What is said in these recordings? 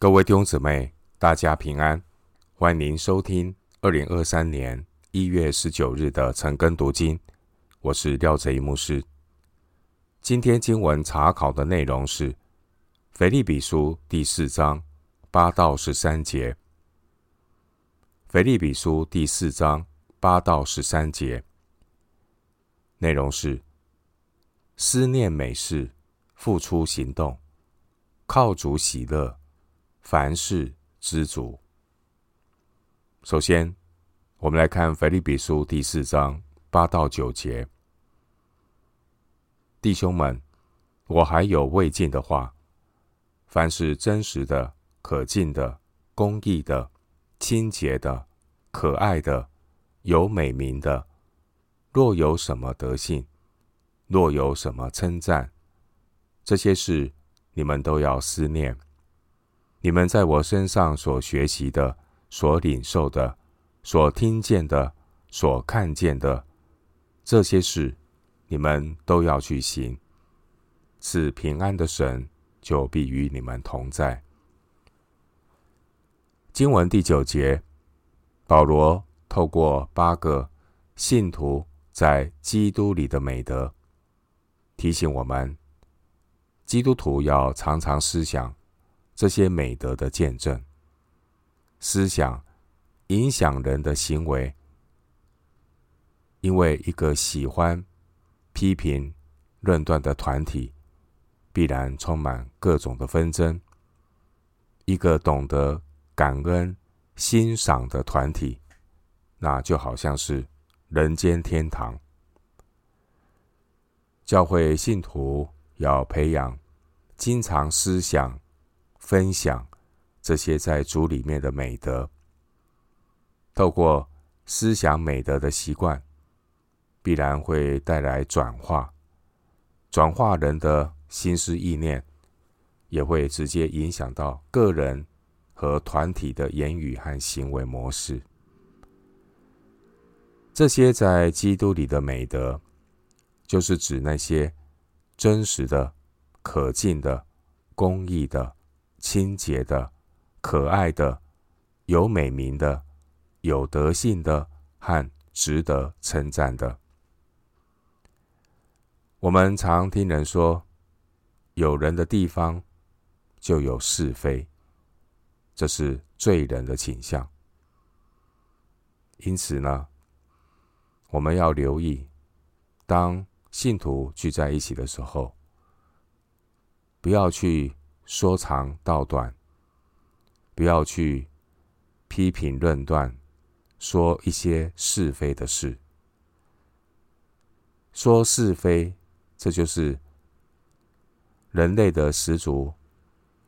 各位弟兄姊妹，大家平安，欢迎您收听二零二三年一月十九日的晨更读经。我是廖哲一牧师。今天经文查考的内容是腓立比书第四章八到十三节。腓立比书第四章八到十三节内容是思念美事，付出行动，靠主喜乐。凡事知足。首先，我们来看腓立比书第四章八到九节。弟兄们，我还有未尽的话：凡是真实的、可敬的、公义的、清洁的、可爱的、有美名的，若有什么德行，若有什么称赞，这些事你们都要思念。你们在我身上所学习的、所领受的、所听见的、所看见的这些事，你们都要去行。赐平安的神就必与你们同在。经文第九节，保罗透过八个信徒在基督里的美德，提醒我们，基督徒要常常思想。这些美德的见证，思想影响人的行为，因为一个喜欢批评论断的团体，必然充满各种的纷争；一个懂得感恩欣赏的团体，那就好像是人间天堂。教会信徒要培养经常思想。分享这些在主里面的美德，透过思想美德的习惯，必然会带来转化，转化人的心思意念，也会直接影响到个人和团体的言语和行为模式。这些在基督里的美德，就是指那些真实的、可敬的、公义的。清洁的、可爱的、有美名的、有德性的和值得称赞的。我们常听人说，有人的地方就有是非，这是罪人的倾向。因此呢，我们要留意，当信徒聚在一起的时候，不要去。说长道短，不要去批评论断，说一些是非的事。说是非，这就是人类的始祖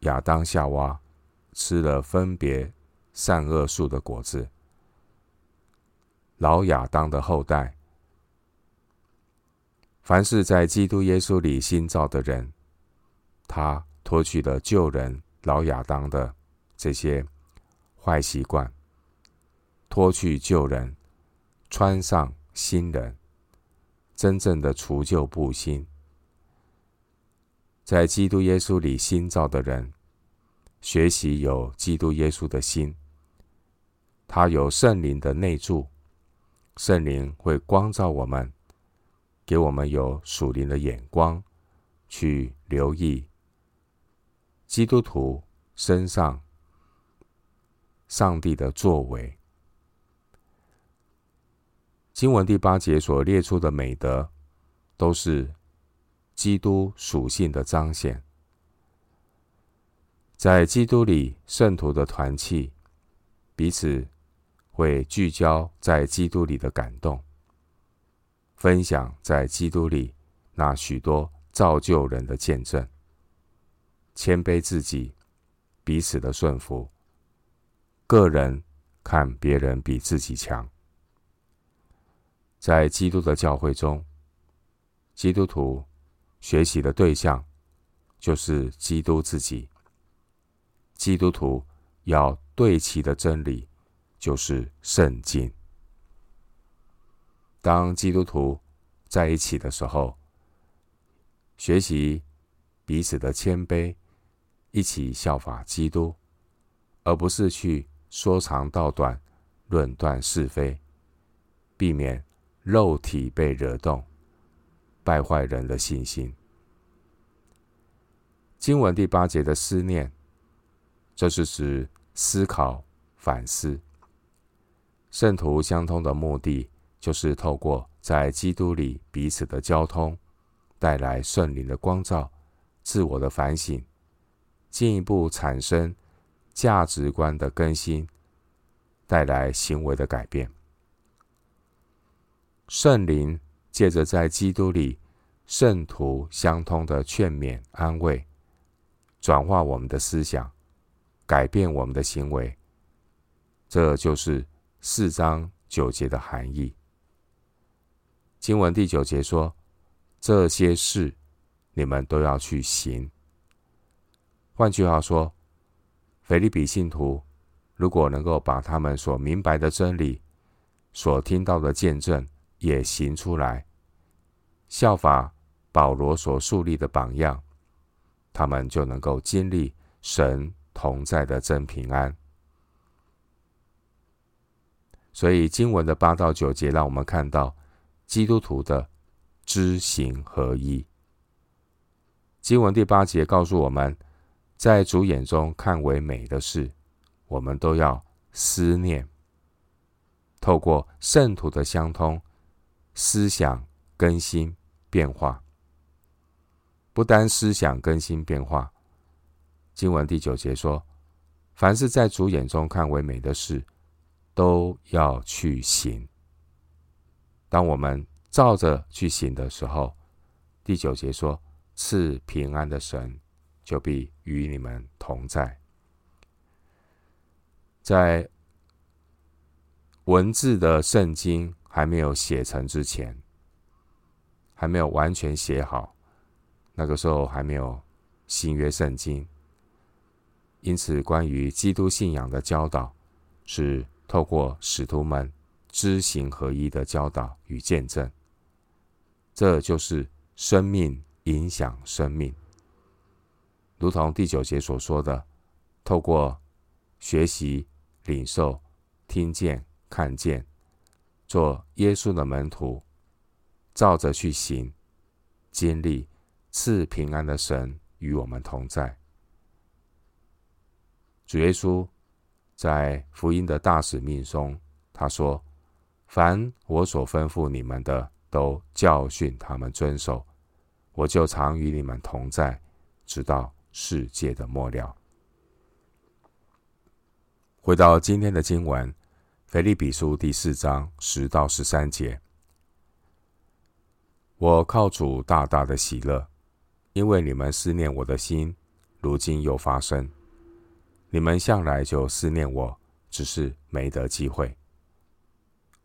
亚当夏娃吃了分别善恶树的果子。老亚当的后代，凡是在基督耶稣里新造的人，他。脱去了旧人老亚当的这些坏习惯，脱去旧人，穿上新人，真正的除旧布新。在基督耶稣里新造的人，学习有基督耶稣的心，他有圣灵的内住，圣灵会光照我们，给我们有属灵的眼光，去留意。基督徒身上，上帝的作为，经文第八节所列出的美德，都是基督属性的彰显。在基督里，圣徒的团契，彼此会聚焦在基督里的感动，分享在基督里那许多造就人的见证。谦卑自己，彼此的顺服。个人看别人比自己强。在基督的教会中，基督徒学习的对象就是基督自己。基督徒要对齐的真理就是圣经。当基督徒在一起的时候，学习彼此的谦卑。一起效法基督，而不是去说长道短、论断是非，避免肉体被惹动，败坏人的信心。经文第八节的思念，这是指思考、反思。圣徒相通的目的，就是透过在基督里彼此的交通，带来圣灵的光照、自我的反省，进一步产生价值观的更新，带来行为的改变。圣灵借着在基督里圣徒相通的劝勉、安慰，转化我们的思想，改变我们的行为，这就是。四章九节的含义。经文第九节说：“这些事你们都要去行。”换句话说，腓立比信徒如果能够把他们所明白的真理、所听到的见证也行出来，效法保罗所树立的榜样，他们就能够经历神同在的真平安。所以经文的八到九节，让我们看到基督徒的知行合一。经文第八节告诉我们，在主眼中看为美的事，我们都要思念。透过圣徒的相通，思想更新变化。不单思想更新变化，经文第九节说，凡是在主眼中看为美的事，都要去行。当我们照着去行的时候，第九节说：“赐平安的神就必与你们同在。”在文字的圣经还没有写成之前，还没有完全写好，那个时候还没有新约圣经，因此关于基督信仰的教导是。透过使徒们知行合一的教导与见证，这就是生命影响生命。如同第九节所说的，透过学习、领受、听见、看见，做耶稣的门徒，照着去行，经历赐平安的神与我们同在。主耶稣。在福音的大使命中，他说：“凡我所吩咐你们的，都教训他们遵守。我就常与你们同在，直到世界的末了。”回到今天的经文，《腓立比书》第四章十到十三节：“我靠主大大的喜乐，因为你们思念我的心，如今又发生。”你们向来就思念我，只是没得机会。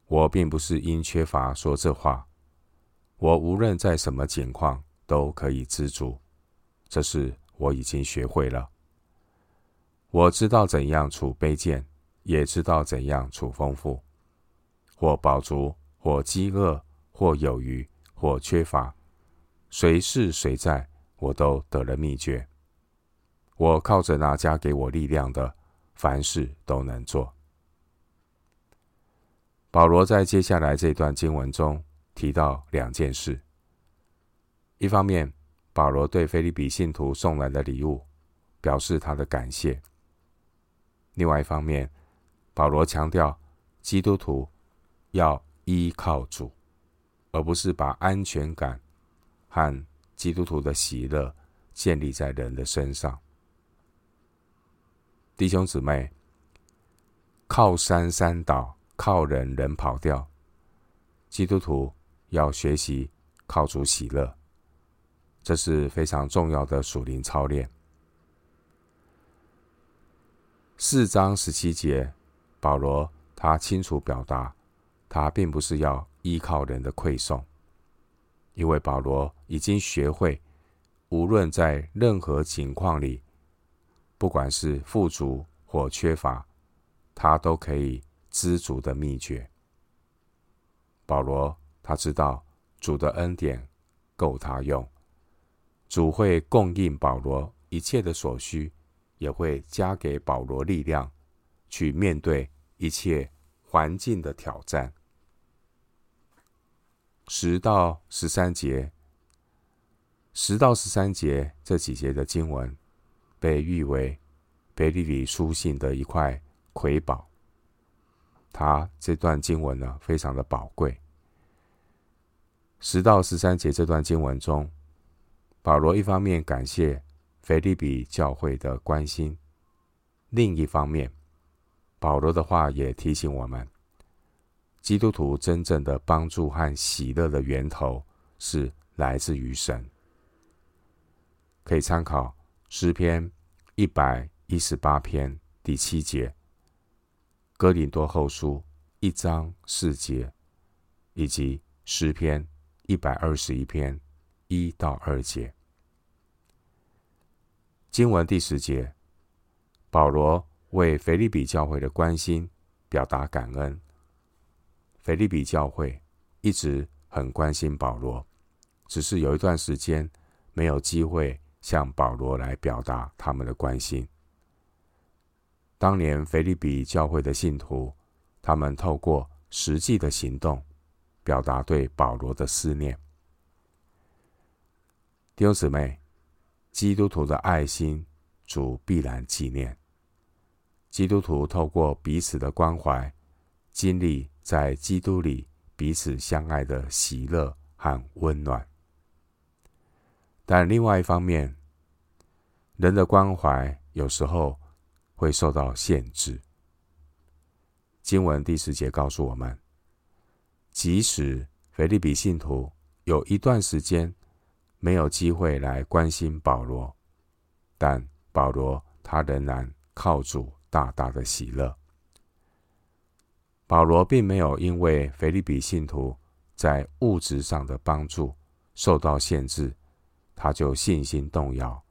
我并不是因缺乏说这话，我无论在什么境况都可以知足，这是我已经学会了。我知道怎样处卑贱，也知道怎样处丰富。或饱足，或饥饿，或有余，或缺乏，谁是谁在，我都得了秘诀。我靠着那加给我力量的，凡事都能做。保罗在接下来这段经文中提到两件事：一方面，保罗对菲利比信徒送来的礼物表示他的感谢；另外一方面，保罗强调基督徒要依靠主，而不是把安全感和基督徒的喜乐建立在人的身上。弟兄姊妹，靠山山倒，靠人人跑掉。基督徒要学习靠主喜乐，这是非常重要的属灵操练。四章十七节，保罗他清楚表达，他并不是要依靠人的馈送，因为保罗已经学会，无论在任何情况里。不管是富足或缺乏，他都可以知足的秘诀。保罗他知道主的恩典够他用，主会供应保罗一切的所需，也会加给保罗力量，去面对一切环境的挑战。十到十三节，十到十三节这几节的经文，被誉为腓立比书信的一块瑰宝。他这段经文呢，非常的宝贵。十到十三节这段经文中，保罗一方面感谢腓立比教会的关心，另一方面，保罗的话也提醒我们。基督徒真正的帮助和喜乐的源头是来自于神，可以参考诗篇一百一十八篇第七节、哥林多后书一章四节，以及诗篇一百二十一篇一到二节。经文第十节，保罗为腓立比教会的关心表达感恩。腓立比教会一直很关心保罗，只是有一段时间没有机会向保罗来表达他们的关心。当年腓立比教会的信徒，他们透过实际的行动，表达对保罗的思念。弟兄姊妹，基督徒的爱心，主必然纪念。基督徒透过彼此的关怀，经历。在基督里彼此相爱的喜乐和温暖，但另外一方面，人的关怀有时候会受到限制。经文第十节告诉我们，即使腓立比信徒有一段时间没有机会来关心保罗，但保罗他仍然靠主大大的喜乐。保罗并没有因为腓利比信徒在物质上的帮助受到限制，他就信心动摇。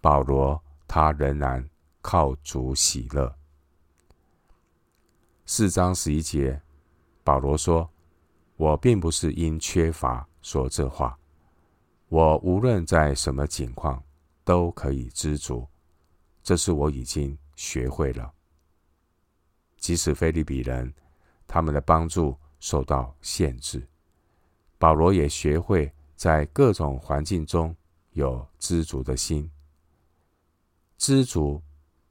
保罗他仍然靠主喜乐。四章十一节，保罗说：“我并不是因缺乏说这话，我无论在什么境况都可以知足，这是我已经学会了。”即使菲利比人他们的帮助受到限制，保罗也学会在各种环境中有知足的心。知足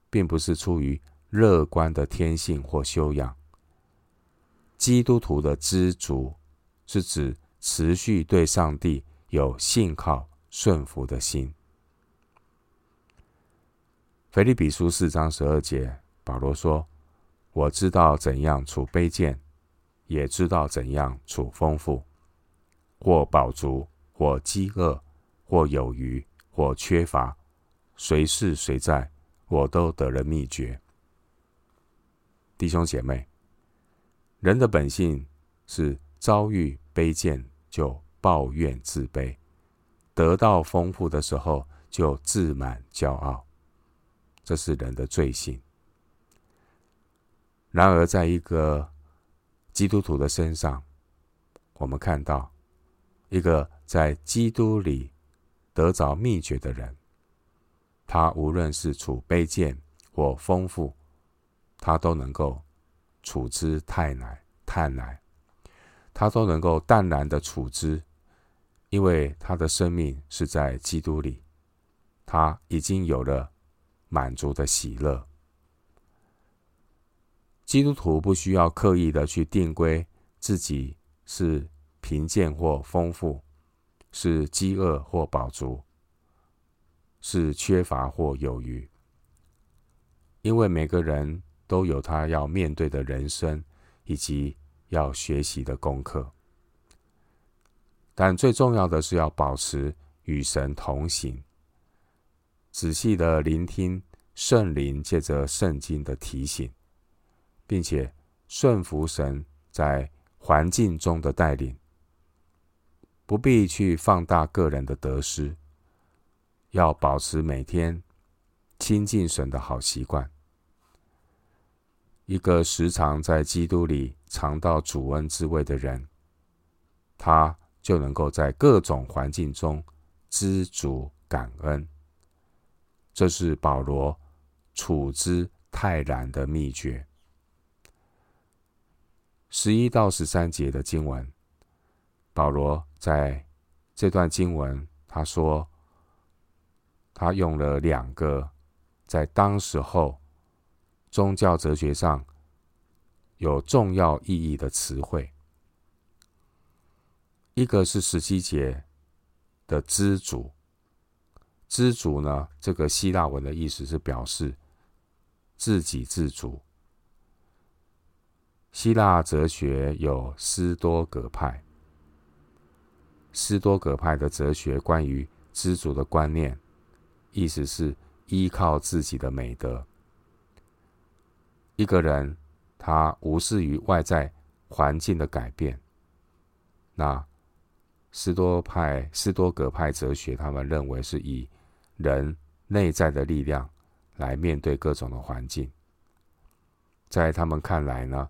并不是出于乐观的天性或修养。基督徒的知足是指持续对上帝有信靠顺服的心。腓立比书四章十二节，保罗说。我知道怎样处卑贱，也知道怎样处丰富；或饱足，或饥饿，或有余，或缺乏，随是随在，我都得了秘诀。弟兄姐妹，人的本性是遭遇卑贱就抱怨自卑，得到丰富的时候就自满骄傲，这是人的罪性。然而，在一个基督徒的身上，我们看到一个在基督里得着秘诀的人，他无论是处卑贱或丰富，他都能够处之泰然，泰然，他都能够淡然的处之，因为他的生命是在基督里，他已经有了满足的喜乐。基督徒不需要刻意的去定规自己是贫贱或丰富，是饥饿或饱足，是缺乏或有余，因为每个人都有他要面对的人生以及要学习的功课。但最重要的是要保持与神同行，仔细的聆听圣灵借着圣经的提醒。并且顺服神在环境中的带领，不必去放大个人的得失，要保持每天亲近神的好习惯。一个时常在基督里尝到主恩滋味的人，他就能够在各种环境中知足感恩。这是保罗处之泰然的秘诀。十一到十三节的经文，保罗在这段经文，他说，他用了两个在当时候宗教哲学上有重要意义的词汇，一个是十七节的知足。知足呢，这个希腊文的意思是表示自给自足。希腊哲学有斯多葛派，斯多葛派的哲学关于知足的观念，意思是依靠自己的美德。一个人他无视于外在环境的改变，那斯多派、斯多葛派哲学，他们认为是以人内在的力量来面对各种的环境。在他们看来呢，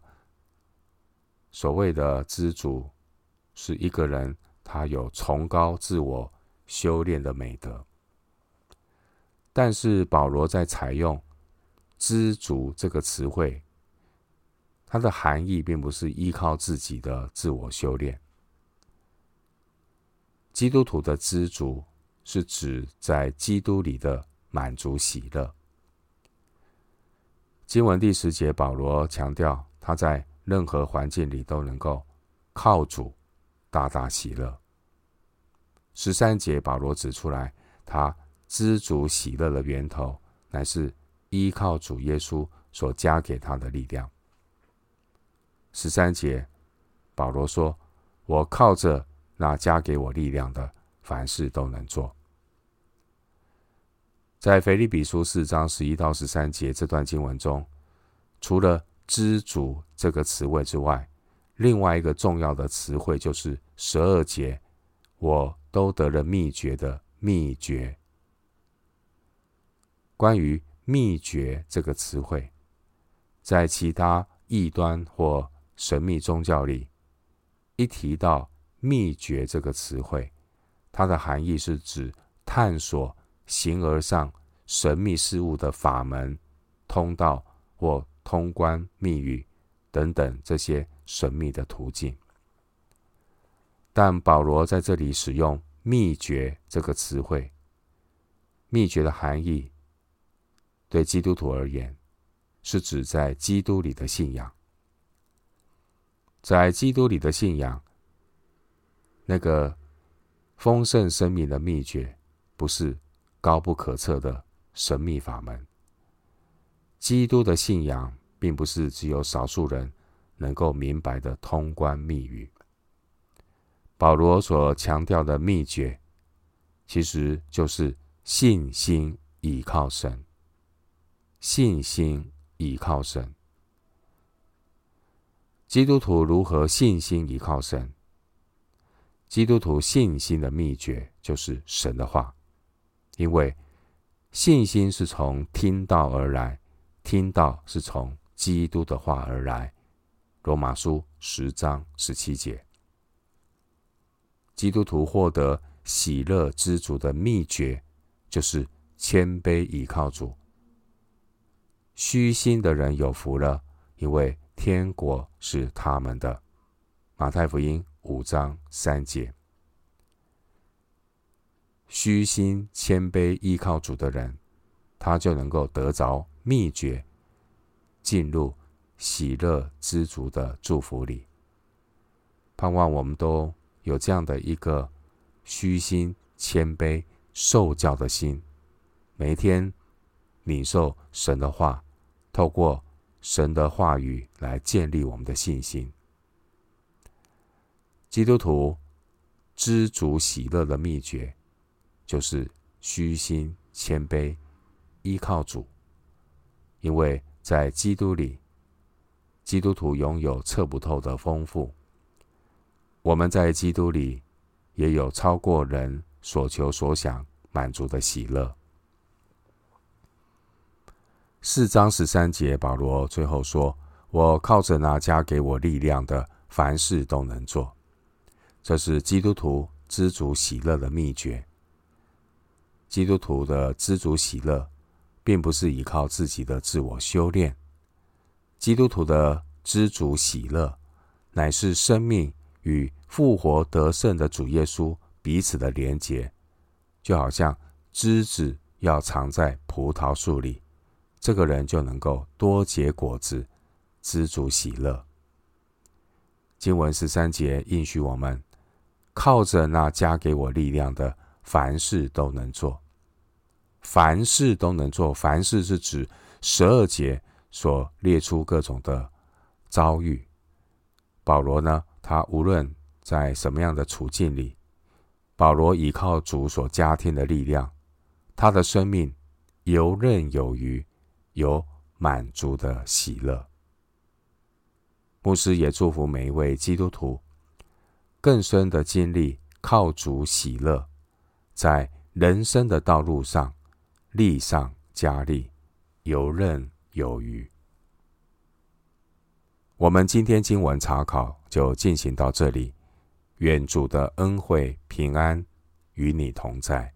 所谓的知足，是一个人他有崇高自我修炼的美德。但是保罗在采用“知足”这个词汇，它的含义并不是依靠自己的自我修炼。基督徒的知足，是指在基督里的满足喜乐。经文第十节，保罗强调他在。任何环境里都能够靠主大大喜乐。十三节，保罗指出来，他知足喜乐的源头乃是依靠主耶稣所加给他的力量。十三节，保罗说：“我靠着那加给我力量的，凡事都能做。”在腓立比书四章十一到十三节这段经文中，除了知足这个词汇之外，另外一个重要的词汇就是十二节，我都得了秘诀的秘诀。关于秘诀这个词汇，在其他异端或神秘宗教里，一提到秘诀这个词汇，它的含义是指探索形而上神秘事物的法门、通道或。通关密语等等这些神秘的途径，但保罗在这里使用“秘诀”这个词汇，“秘诀”的含义对基督徒而言，是指在基督里的信仰，在基督里的信仰，那个丰盛生命的秘诀，不是高不可测的神秘法门。基督的信仰并不是只有少数人能够明白的通关密语。保罗所强调的秘诀，其实就是信心倚靠神。信心倚靠神。基督徒如何信心倚靠神？基督徒信心的秘诀就是神的话，因为信心是从听道而来。听到是从基督的话而来，《罗马书》十章十七节。基督徒获得喜乐知足的秘诀，就是谦卑倚靠主。虚心的人有福了，因为天国是他们的。马太福音五章三节。虚心谦卑依靠主的人，他就能够得着。秘诀，进入喜乐知足的祝福里。盼望我们都有这样的一个虚心、谦卑、受教的心，每天领受神的话，透过神的话语来建立我们的信心。基督徒知足喜乐的秘诀，就是虚心、谦卑，依靠主。因为在基督里，基督徒拥有测不透的丰富。我们在基督里也有超过人所求所想满足的喜乐。四章十三节，保罗最后说：“我靠着那加给我力量的，凡事都能做。”这是基督徒知足喜乐的秘诀。基督徒的知足喜乐并不是依靠自己的自我修炼。基督徒的知足喜乐，乃是生命与复活得胜的主耶稣彼此的连结，就好像枝子要藏在葡萄树里，这个人就能够多结果子，知足喜乐。经文十三节应许我们，靠着那加给我力量的，凡事都能做。凡事都能做，凡事是指十二节所列出各种的遭遇。保罗呢，他无论在什么样的处境里，保罗依靠主所加添的力量，他的生命游刃有余，有满足的喜乐。牧师也祝福每一位基督徒，更深的经历靠主喜乐，在人生的道路上。力上加力，游刃有余。我们今天经文查考就进行到这里。愿主的恩惠平安与你同在。